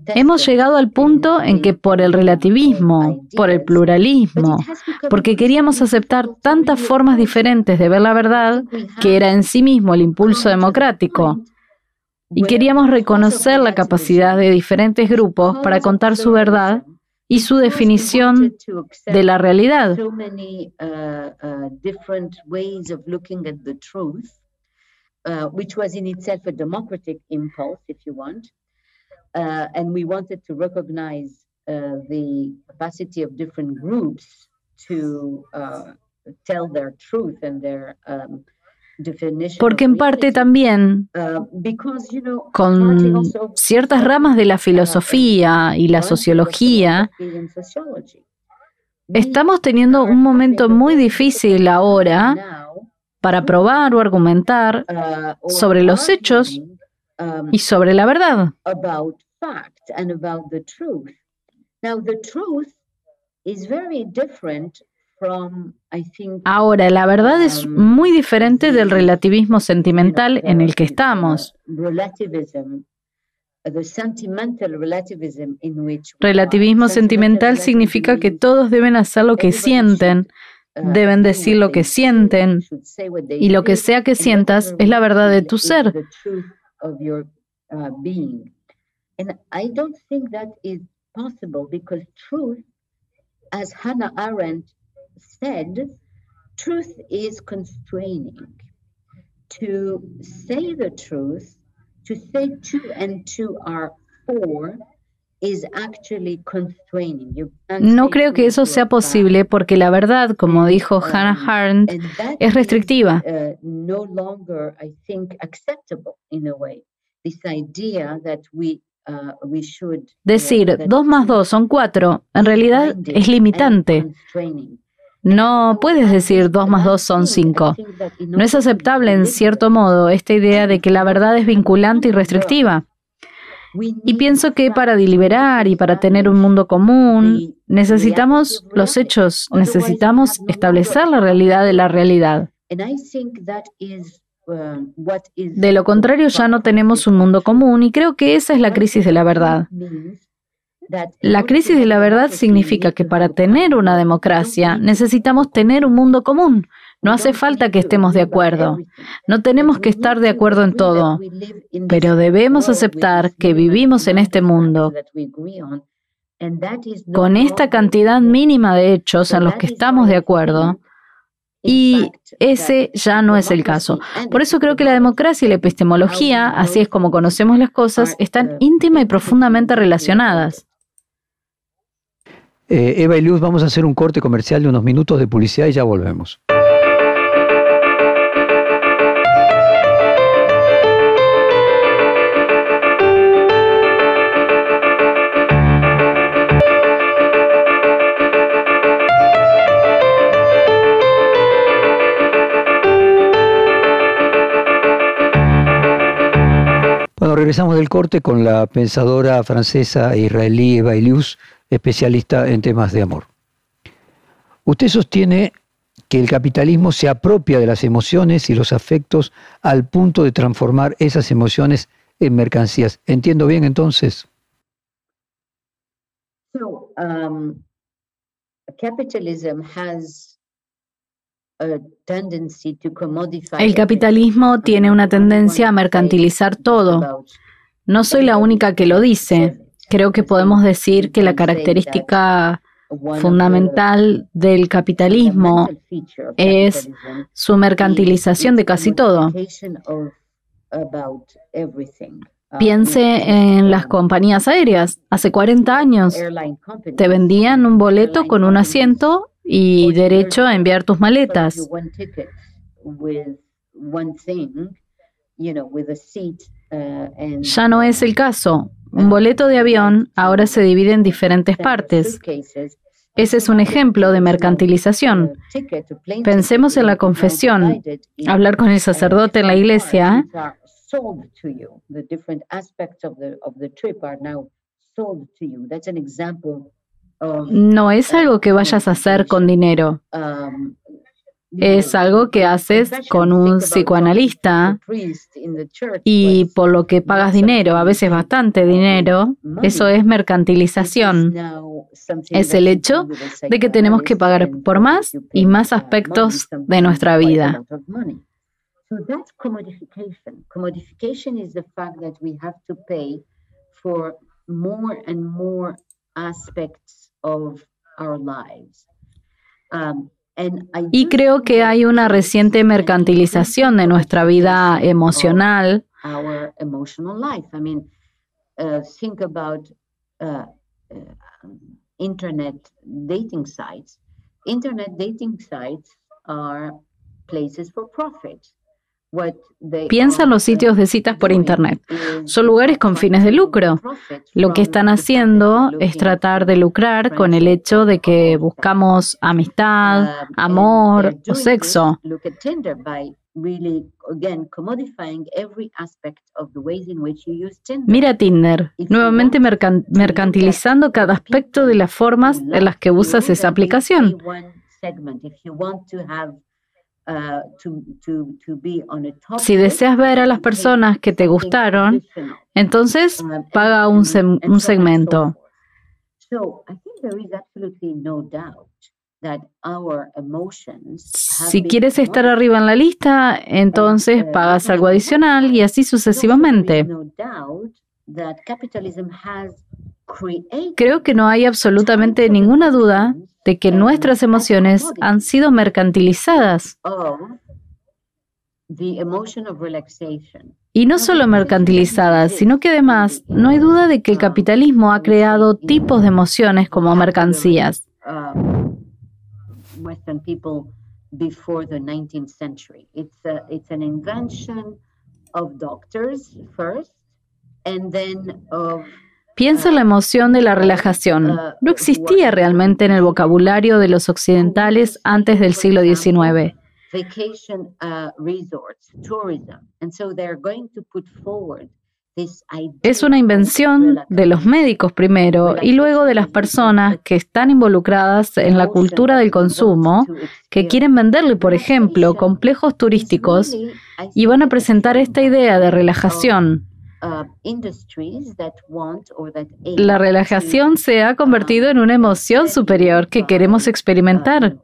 Hemos llegado al punto en que por el relativismo, por el pluralismo, porque queríamos aceptar tantas formas diferentes de ver la verdad, que era en sí mismo el impulso democrático, y queríamos reconocer la capacidad de diferentes grupos para contar su verdad y su definición de la realidad. Uh, and we wanted to recognize uh, the capacity of different groups to uh, tell their truth and their um, porque en parte también uh, con ciertas ramas de la uh, filosofía y la sociología, estamos teniendo un momento muy difícil ahora para probar o argumentar uh, sobre los hechos y sobre la verdad. Ahora, la verdad es um, muy diferente del relativismo sentimental en el que estamos. Relativismo sentimental significa que todos deben hacer lo que sienten, uh, deben decir lo que sienten, y lo que sea que sientas es la verdad de tu ser. Of your uh, being. And I don't think that is possible because truth, as Hannah Arendt said, truth is constraining. To say the truth, to say two and two are four, No creo que eso sea posible porque la verdad, como dijo Hannah Arendt, es restrictiva. Decir 2 más 2 son 4 en realidad es limitante. No puedes decir 2 más 2 son 5. No es aceptable en cierto modo esta idea de que la verdad es vinculante y restrictiva. Y pienso que para deliberar y para tener un mundo común, necesitamos los hechos, necesitamos establecer la realidad de la realidad. De lo contrario, ya no tenemos un mundo común y creo que esa es la crisis de la verdad. La crisis de la verdad significa que para tener una democracia necesitamos tener un mundo común. No hace falta que estemos de acuerdo. No tenemos que estar de acuerdo en todo, pero debemos aceptar que vivimos en este mundo con esta cantidad mínima de hechos en los que estamos de acuerdo. Y ese ya no es el caso. Por eso creo que la democracia y la epistemología, así es como conocemos las cosas, están íntima y profundamente relacionadas. Eh, Eva y Luz, vamos a hacer un corte comercial de unos minutos de publicidad y ya volvemos. Bueno, regresamos del corte con la pensadora francesa e israelí Eva Ilius, especialista en temas de amor. Usted sostiene que el capitalismo se apropia de las emociones y los afectos al punto de transformar esas emociones en mercancías. ¿Entiendo bien entonces? Um, el capitalismo tiene una tendencia a mercantilizar todo. No soy la única que lo dice. Creo que podemos decir que la característica fundamental del capitalismo es su mercantilización de casi todo. Piense en las compañías aéreas. Hace 40 años te vendían un boleto con un asiento y derecho a enviar tus maletas. Ya no es el caso. Un boleto de avión ahora se divide en diferentes partes. Ese es un ejemplo de mercantilización. Pensemos en la confesión. Hablar con el sacerdote en la iglesia. No es algo que vayas a hacer con dinero. Es algo que haces con un psicoanalista y por lo que pagas dinero, a veces bastante dinero, eso es mercantilización. Es el hecho de que tenemos que pagar por más y más aspectos de nuestra vida. Um, y creo que hay una reciente mercantilización de nuestra vida emocional. Life. I mean, uh, think about the internet dating sites. Internet dating sites are places for profit. Piensa en los sitios de citas por Internet. Son lugares con fines de lucro. Lo que están haciendo es tratar de lucrar con el hecho de que buscamos amistad, amor o sexo. Mira Tinder, nuevamente mercantilizando cada aspecto de las formas en las que usas esa aplicación. Uh, si deseas ver a las personas que te gustaron, entonces uh, paga un, un segmento. Si quieres estar arriba en la lista, entonces uh, pagas algo adicional y así sucesivamente. Creo que no hay absolutamente ninguna duda de que nuestras emociones han sido mercantilizadas. Y no solo mercantilizadas, sino que además no hay duda de que el capitalismo ha creado tipos de emociones como mercancías. Before the 19th century. It's, a, it's an invention of doctors first, and then of Piensa en la emoción de la relajación. No existía realmente en el vocabulario de los occidentales antes del siglo XIX. Es una invención de los médicos primero y luego de las personas que están involucradas en la cultura del consumo, que quieren venderle, por ejemplo, complejos turísticos y van a presentar esta idea de relajación. La relajación se ha convertido en una emoción superior que queremos experimentar.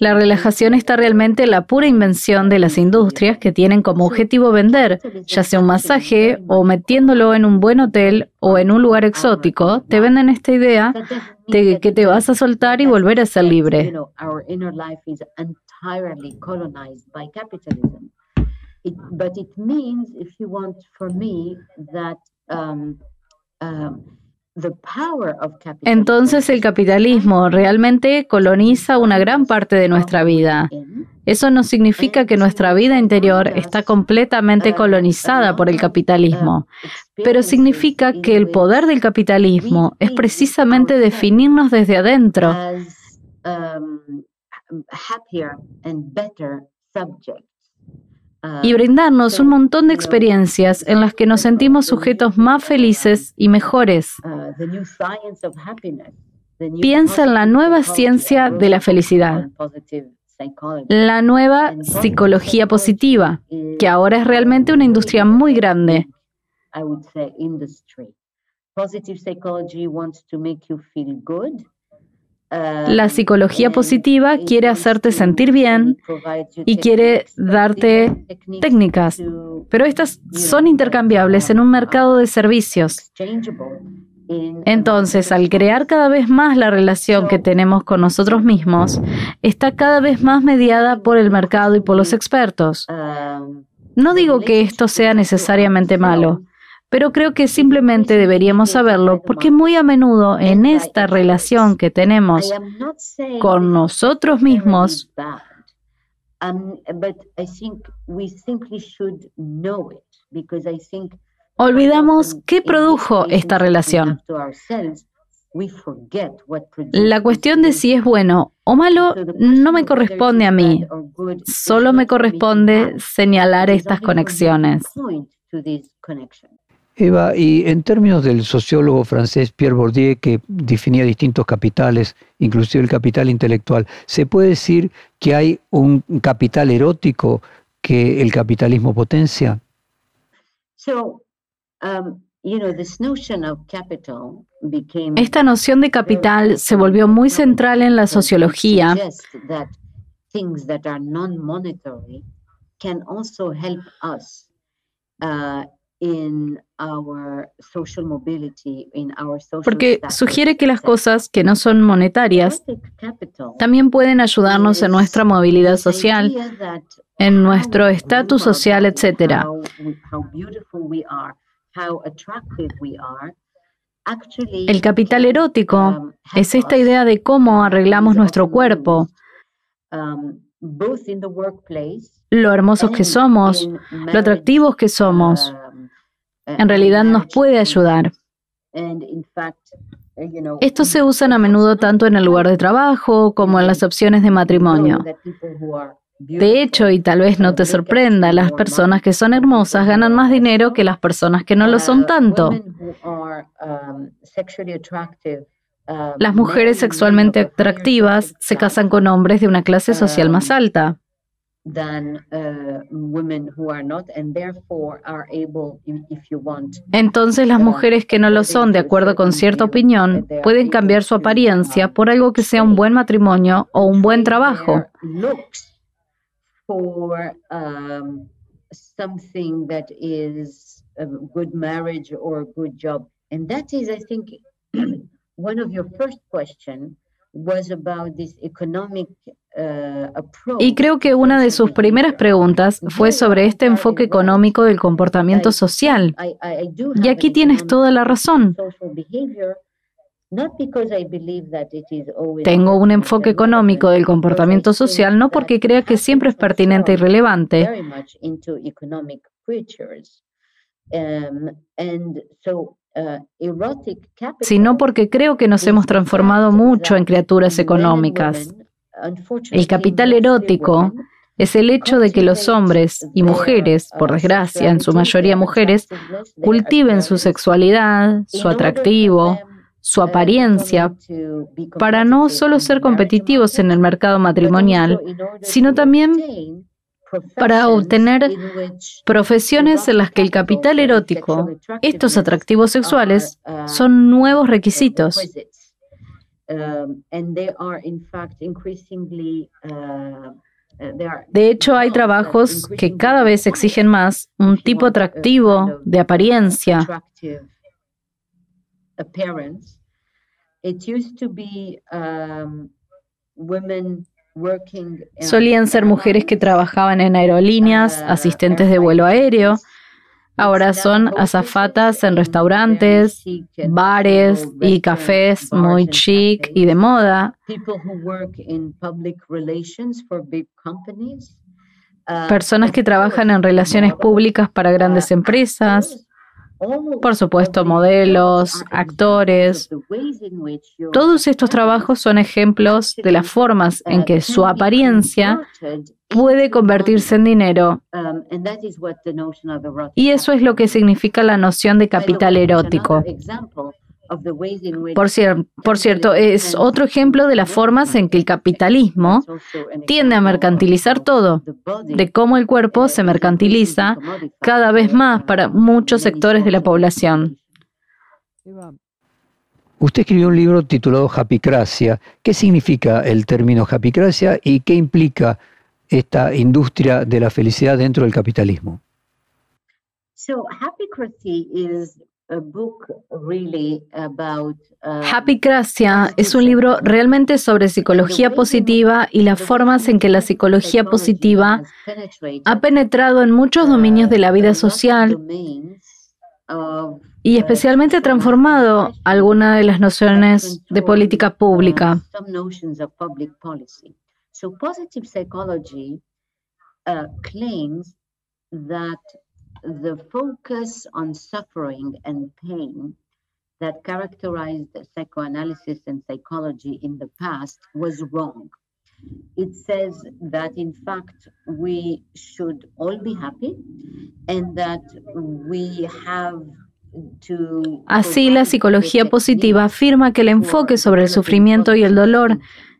La relajación está realmente la pura invención de las industrias que tienen como objetivo vender, ya sea un masaje o metiéndolo en un buen hotel o en un lugar exótico, te venden esta idea de que te vas a soltar y volver a ser libre. Um, um, entonces el capitalismo realmente coloniza una gran parte de nuestra vida. Eso no significa que nuestra vida interior está completamente colonizada por el capitalismo, pero significa que el poder del capitalismo es precisamente definirnos desde adentro y brindarnos un montón de experiencias en las que nos sentimos sujetos más felices y mejores. Piensa en la nueva ciencia de la felicidad, la nueva psicología positiva, que ahora es realmente una industria muy grande. La psicología positiva quiere hacerte sentir bien y quiere darte técnicas, pero estas son intercambiables en un mercado de servicios. Entonces, al crear cada vez más la relación que tenemos con nosotros mismos, está cada vez más mediada por el mercado y por los expertos. No digo que esto sea necesariamente malo, pero creo que simplemente deberíamos saberlo porque muy a menudo en esta relación que tenemos con nosotros mismos, olvidamos qué produjo esta relación. La cuestión de si es bueno o malo no me corresponde a mí, solo me corresponde señalar estas conexiones. Eva, y en términos del sociólogo francés Pierre Bourdieu, que definía distintos capitales, inclusive el capital intelectual, ¿se puede decir que hay un capital erótico que el capitalismo potencia? Um, Esta noción de capital se volvió muy central en la sociología porque sugiere que las cosas que no son monetarias también pueden ayudarnos en nuestra movilidad social, en nuestro estatus social, etc. El capital erótico um, es esta idea de cómo arreglamos nuestro cuerpo, um, lo hermosos que somos, lo atractivos que somos, en realidad nos puede ayudar. Estos se usan a menudo tanto en el lugar de trabajo como en las opciones de matrimonio. De hecho, y tal vez no te sorprenda, las personas que son hermosas ganan más dinero que las personas que no lo son tanto. Las mujeres sexualmente atractivas se casan con hombres de una clase social más alta. Entonces las mujeres que no lo son, de acuerdo con cierta opinión, pueden cambiar su apariencia por algo que sea un buen matrimonio o un buen trabajo. something that is a good marriage or a good job. And that is, I think, one of your first questions y creo que una de sus primeras preguntas fue sobre este enfoque económico del comportamiento social. Y aquí tienes toda la razón. Tengo un enfoque económico del comportamiento social no porque crea que siempre es pertinente y relevante, sino porque creo que nos hemos transformado mucho en criaturas económicas. El capital erótico es el hecho de que los hombres y mujeres, por desgracia, en su mayoría mujeres, cultiven su sexualidad, su atractivo, su apariencia, para no solo ser competitivos en el mercado matrimonial, sino también para obtener profesiones en las que el capital erótico, estos atractivos sexuales, son nuevos requisitos. De hecho, hay trabajos que cada vez exigen más un tipo atractivo de apariencia. Solían ser mujeres que trabajaban en aerolíneas, asistentes de vuelo aéreo. Ahora son azafatas en restaurantes, bares y cafés muy chic y de moda. Personas que trabajan en relaciones públicas para grandes empresas, por supuesto, modelos, actores. Todos estos trabajos son ejemplos de las formas en que su apariencia puede convertirse en dinero. Y eso es lo que significa la noción de capital erótico. Por, por, cierto, es otro ejemplo de las formas en que el capitalismo tiende a mercantilizar todo, de cómo el cuerpo se mercantiliza cada vez más para muchos sectores de la población. Usted escribió un libro titulado Happycracia. ¿Qué significa el término happycracia y qué implica esta industria de la felicidad dentro del capitalismo? Happy Gracia es un libro realmente sobre psicología positiva y las formas en que la psicología positiva ha penetrado en muchos dominios de la vida social y especialmente ha transformado algunas de las nociones de política pública. So positive psychology uh, claims that the focus on suffering and pain that characterized psychoanalysis and psychology in the past was wrong. It says that, in fact, we should all be happy and that we have Así, la psicología positiva afirma que el enfoque sobre el sufrimiento y el dolor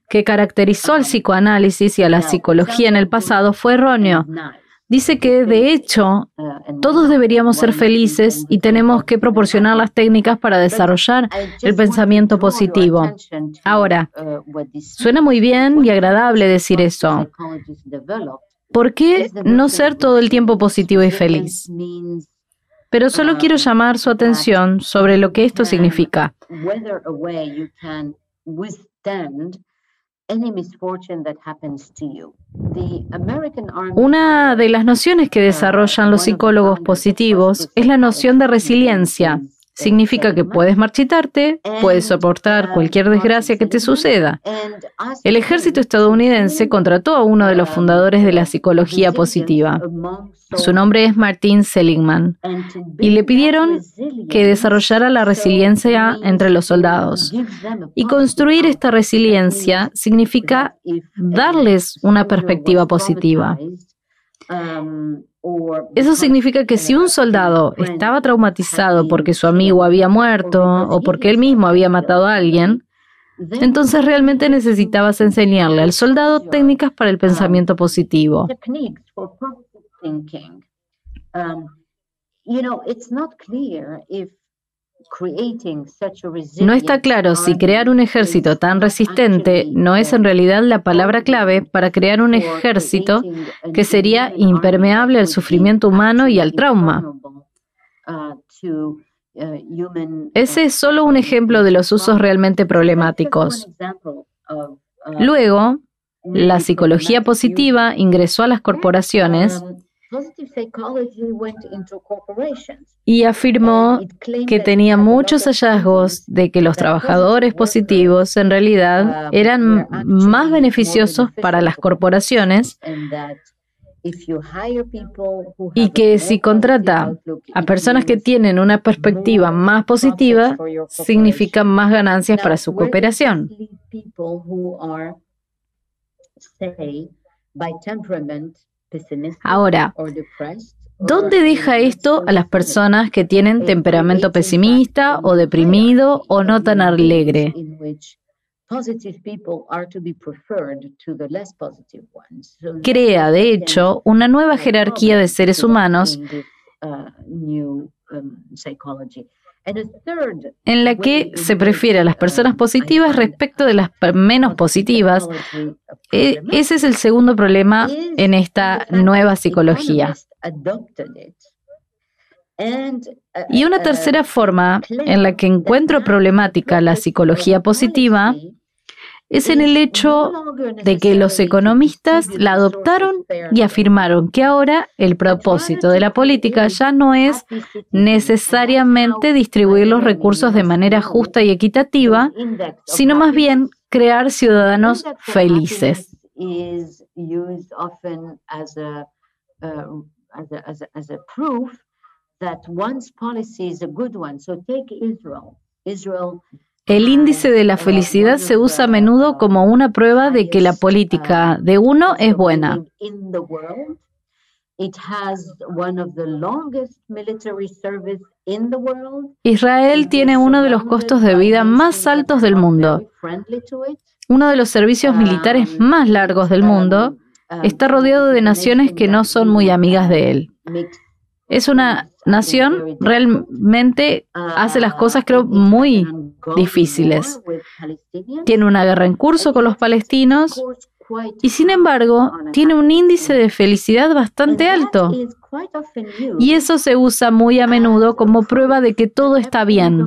que caracterizó al psicoanálisis y a la psicología en el pasado fue erróneo. Dice que, de hecho, todos deberíamos ser felices y tenemos que proporcionar las técnicas para desarrollar el pensamiento positivo. Ahora, suena muy bien y agradable decir eso. ¿Por qué no ser todo el tiempo positivo y feliz? Pero solo quiero llamar su atención sobre lo que esto significa. Una de las nociones que desarrollan los psicólogos positivos es la noción de resiliencia. Significa que puedes marchitarte, puedes soportar cualquier desgracia que te suceda. El ejército estadounidense contrató a uno de los fundadores de la psicología positiva. Su nombre es Martin Seligman y le pidieron que desarrollara la resiliencia entre los soldados. Y construir esta resiliencia significa darles una perspectiva positiva. Eso significa que si un soldado estaba traumatizado porque su amigo había muerto o porque él mismo había matado a alguien, entonces realmente necesitabas enseñarle al soldado técnicas para el pensamiento positivo. No está claro si crear un ejército tan resistente no es en realidad la palabra clave para crear un ejército que sería impermeable al sufrimiento humano y al trauma. Ese es solo un ejemplo de los usos realmente problemáticos. Luego, la psicología positiva ingresó a las corporaciones y afirmó que tenía muchos hallazgos de que los trabajadores positivos en realidad eran más beneficiosos para las corporaciones y que si contrata a personas que tienen una perspectiva más positiva, significa más ganancias para su cooperación. Ahora, ¿dónde deja esto a las personas que tienen temperamento pesimista o deprimido o no tan alegre? Crea, de hecho, una nueva jerarquía de seres humanos en la que se prefiere a las personas positivas respecto de las menos positivas. E, ese es el segundo problema en esta nueva psicología. Y una tercera forma en la que encuentro problemática la psicología positiva es en el hecho de que los economistas la adoptaron y afirmaron que ahora el propósito de la política ya no es necesariamente distribuir los recursos de manera justa y equitativa, sino más bien crear ciudadanos felices. El índice de la felicidad se usa a menudo como una prueba de que la política de uno es buena. Israel tiene uno de los costos de vida más altos del mundo. Uno de los servicios militares más largos del mundo está rodeado de naciones que no son muy amigas de él. Es una nación realmente hace las cosas creo muy difíciles. Tiene una guerra en curso con los palestinos y sin embargo tiene un índice de felicidad bastante alto. Y eso se usa muy a menudo como prueba de que todo está bien.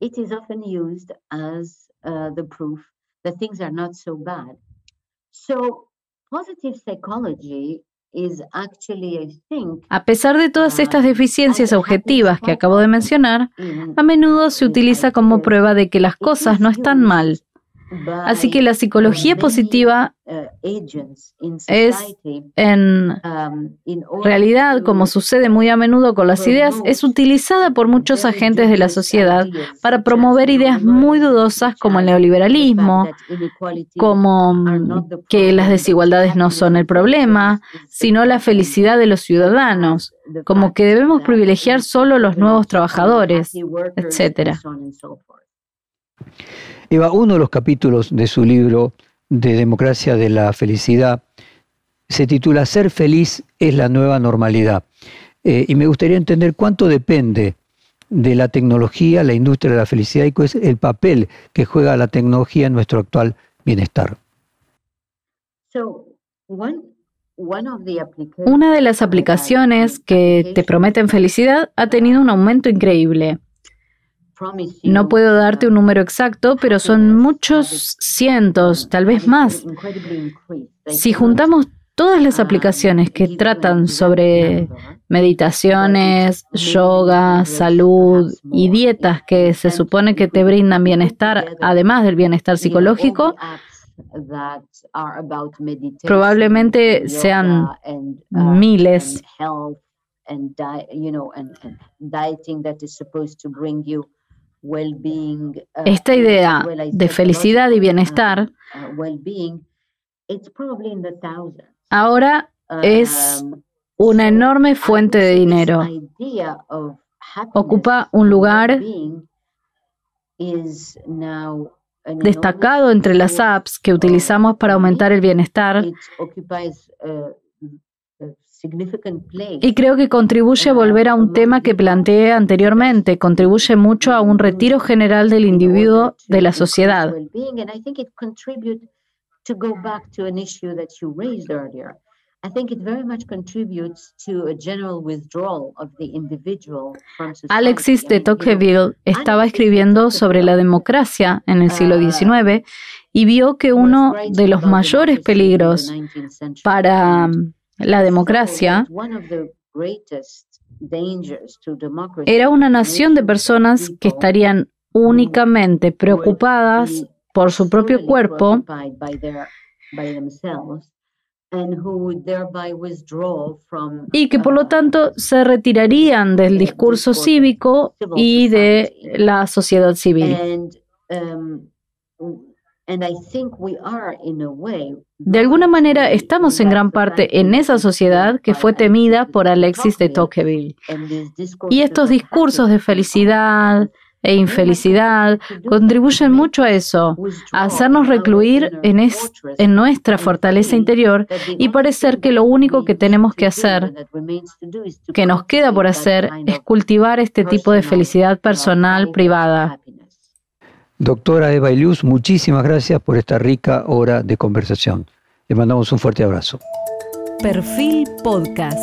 It is often used as uh, the proof that things are not so bad. A pesar de todas estas uh, deficiencias objetivas que acabo de mencionar, a menudo se utiliza como prueba de que las cosas no están mal. Así que la psicología positiva es, en um, realidad, como sucede muy a menudo con las ideas, es utilizada por muchos agentes de la sociedad para promover ideas muy dudosas como el neoliberalismo, como mm, que las desigualdades no son el problema, sino la felicidad de los ciudadanos, como que debemos privilegiar solo los nuevos trabajadores, etc. Eva, uno de los capítulos de su libro de Democracia de la Felicidad se titula Ser feliz es la nueva normalidad. Eh, y me gustaría entender cuánto depende de la tecnología, la industria de la felicidad y cuál es el papel que juega la tecnología en nuestro actual bienestar. Una de las aplicaciones que te prometen felicidad ha tenido un aumento increíble. No puedo darte un número exacto, pero son muchos cientos, tal vez más. Si juntamos todas las aplicaciones que tratan sobre meditaciones, yoga, salud y dietas que se supone que te brindan bienestar, además del bienestar psicológico, probablemente sean miles. Esta uh, idea de felicidad y bienestar uh, ahora es um, una enorme fuente de dinero. Ocupa un lugar destacado entre las apps que utilizamos para aumentar el bienestar y creo que contribuye a volver a un tema que planteé anteriormente, contribuye mucho a un retiro general del individuo de la sociedad. Alexis de Tocqueville estaba escribiendo sobre la democracia en el siglo XIX y vio que uno de los mayores peligros para la democracia era una nación de personas que estarían únicamente preocupadas por su propio cuerpo y que por lo tanto se retirarían del discurso cívico y de la sociedad civil. De alguna manera estamos en gran parte en esa sociedad que fue temida por Alexis de Tocqueville. Y estos discursos de felicidad, e infelicidad contribuyen mucho a eso, a hacernos recluir en, en nuestra fortaleza interior y parecer que lo único que tenemos que hacer, que nos queda por hacer, es cultivar este tipo de felicidad personal privada. Doctora Eva Ilius, muchísimas gracias por esta rica hora de conversación. Le mandamos un fuerte abrazo. Perfil Podcast.